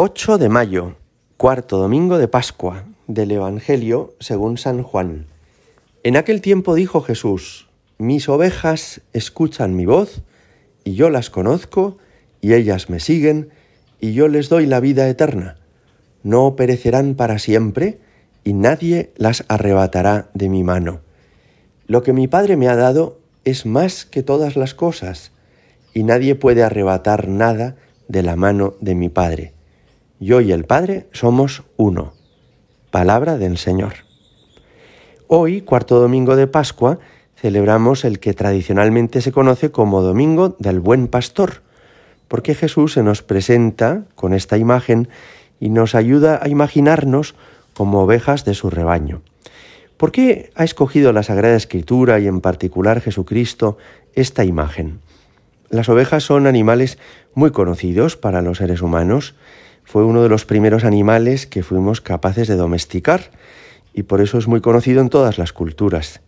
8 de mayo, cuarto domingo de Pascua del Evangelio según San Juan. En aquel tiempo dijo Jesús, mis ovejas escuchan mi voz, y yo las conozco, y ellas me siguen, y yo les doy la vida eterna. No perecerán para siempre, y nadie las arrebatará de mi mano. Lo que mi Padre me ha dado es más que todas las cosas, y nadie puede arrebatar nada de la mano de mi Padre. Yo y el Padre somos uno. Palabra del Señor. Hoy, cuarto domingo de Pascua, celebramos el que tradicionalmente se conoce como Domingo del Buen Pastor, porque Jesús se nos presenta con esta imagen y nos ayuda a imaginarnos como ovejas de su rebaño. ¿Por qué ha escogido la Sagrada Escritura y en particular Jesucristo esta imagen? Las ovejas son animales muy conocidos para los seres humanos fue uno de los primeros animales que fuimos capaces de domesticar y por eso es muy conocido en todas las culturas.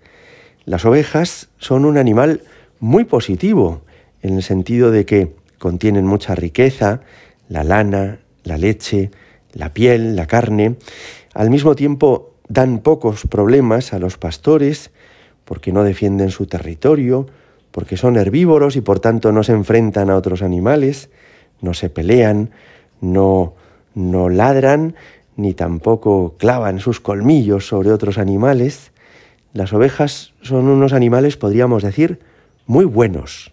Las ovejas son un animal muy positivo en el sentido de que contienen mucha riqueza, la lana, la leche, la piel, la carne. Al mismo tiempo dan pocos problemas a los pastores porque no defienden su territorio, porque son herbívoros y por tanto no se enfrentan a otros animales, no se pelean, no, no ladran ni tampoco clavan sus colmillos sobre otros animales. Las ovejas son unos animales, podríamos decir, muy buenos.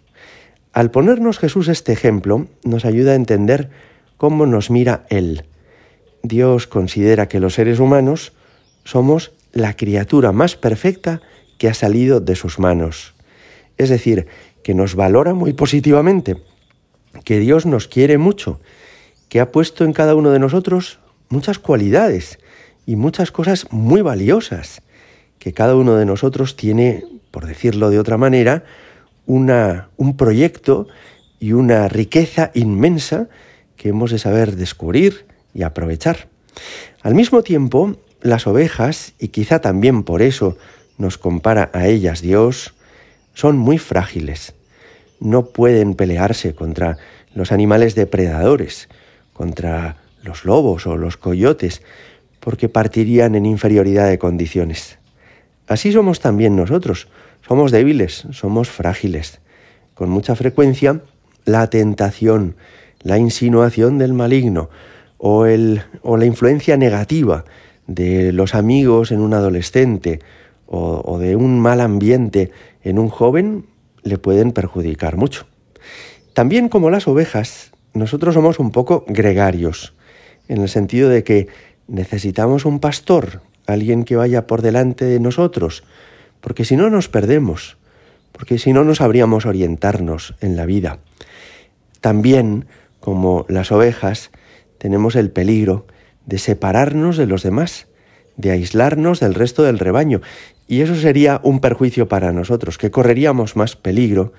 Al ponernos Jesús este ejemplo, nos ayuda a entender cómo nos mira Él. Dios considera que los seres humanos somos la criatura más perfecta que ha salido de sus manos. Es decir, que nos valora muy positivamente, que Dios nos quiere mucho que ha puesto en cada uno de nosotros muchas cualidades y muchas cosas muy valiosas, que cada uno de nosotros tiene, por decirlo de otra manera, una, un proyecto y una riqueza inmensa que hemos de saber descubrir y aprovechar. Al mismo tiempo, las ovejas, y quizá también por eso nos compara a ellas Dios, son muy frágiles. No pueden pelearse contra los animales depredadores, contra los lobos o los coyotes, porque partirían en inferioridad de condiciones. Así somos también nosotros, somos débiles, somos frágiles. Con mucha frecuencia, la tentación, la insinuación del maligno o, el, o la influencia negativa de los amigos en un adolescente o, o de un mal ambiente en un joven le pueden perjudicar mucho. También como las ovejas, nosotros somos un poco gregarios, en el sentido de que necesitamos un pastor, alguien que vaya por delante de nosotros, porque si no nos perdemos, porque si no no sabríamos orientarnos en la vida. También, como las ovejas, tenemos el peligro de separarnos de los demás, de aislarnos del resto del rebaño, y eso sería un perjuicio para nosotros, que correríamos más peligro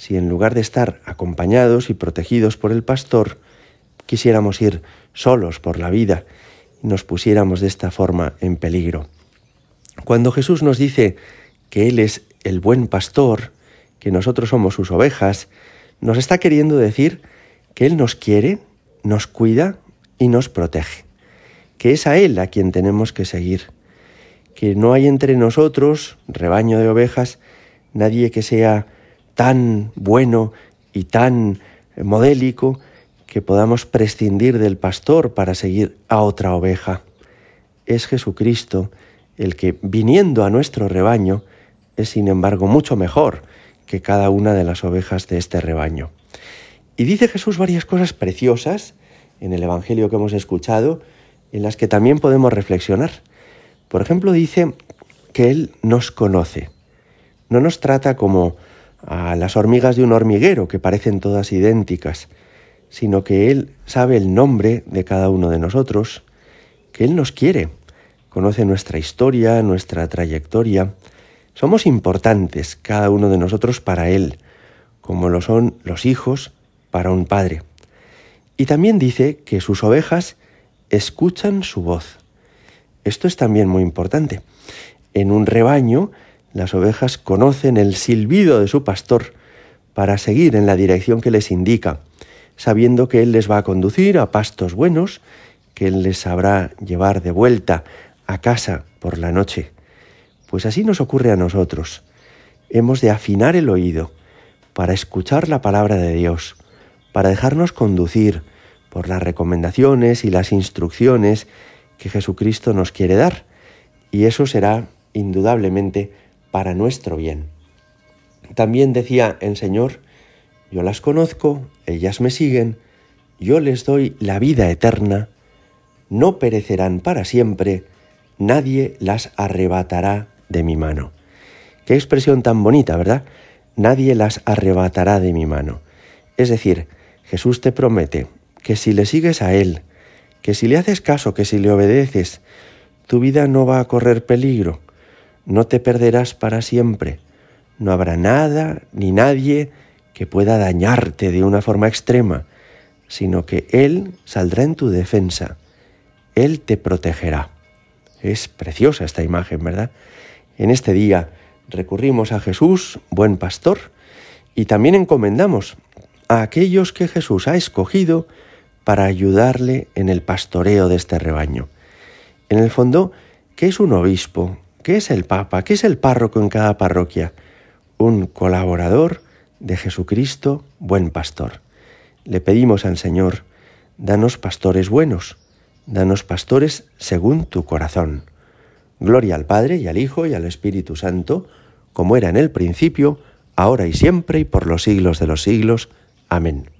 si en lugar de estar acompañados y protegidos por el pastor, quisiéramos ir solos por la vida y nos pusiéramos de esta forma en peligro. Cuando Jesús nos dice que Él es el buen pastor, que nosotros somos sus ovejas, nos está queriendo decir que Él nos quiere, nos cuida y nos protege, que es a Él a quien tenemos que seguir, que no hay entre nosotros, rebaño de ovejas, nadie que sea tan bueno y tan modélico que podamos prescindir del pastor para seguir a otra oveja. Es Jesucristo el que, viniendo a nuestro rebaño, es sin embargo mucho mejor que cada una de las ovejas de este rebaño. Y dice Jesús varias cosas preciosas en el Evangelio que hemos escuchado, en las que también podemos reflexionar. Por ejemplo, dice que Él nos conoce. No nos trata como a las hormigas de un hormiguero, que parecen todas idénticas, sino que Él sabe el nombre de cada uno de nosotros, que Él nos quiere, conoce nuestra historia, nuestra trayectoria. Somos importantes cada uno de nosotros para Él, como lo son los hijos para un padre. Y también dice que sus ovejas escuchan su voz. Esto es también muy importante. En un rebaño, las ovejas conocen el silbido de su pastor para seguir en la dirección que les indica. sabiendo que Él les va a conducir a pastos buenos, que Él les sabrá llevar de vuelta a casa por la noche. Pues así nos ocurre a nosotros. Hemos de afinar el oído para escuchar la palabra de Dios, para dejarnos conducir por las recomendaciones y las instrucciones que Jesucristo nos quiere dar. Y eso será indudablemente para nuestro bien. También decía el Señor, yo las conozco, ellas me siguen, yo les doy la vida eterna, no perecerán para siempre, nadie las arrebatará de mi mano. Qué expresión tan bonita, ¿verdad? Nadie las arrebatará de mi mano. Es decir, Jesús te promete que si le sigues a Él, que si le haces caso, que si le obedeces, tu vida no va a correr peligro, no te perderás para siempre, no habrá nada ni nadie que pueda dañarte de una forma extrema, sino que Él saldrá en tu defensa, Él te protegerá. Es preciosa esta imagen, ¿verdad? En este día recurrimos a Jesús, buen pastor, y también encomendamos a aquellos que Jesús ha escogido para ayudarle en el pastoreo de este rebaño. En el fondo, ¿qué es un obispo? ¿Qué es el papa? ¿Qué es el párroco en cada parroquia? Un colaborador de Jesucristo, buen pastor. Le pedimos al Señor, danos pastores buenos, danos pastores según tu corazón. Gloria al Padre y al Hijo y al Espíritu Santo, como era en el principio, ahora y siempre y por los siglos de los siglos. Amén.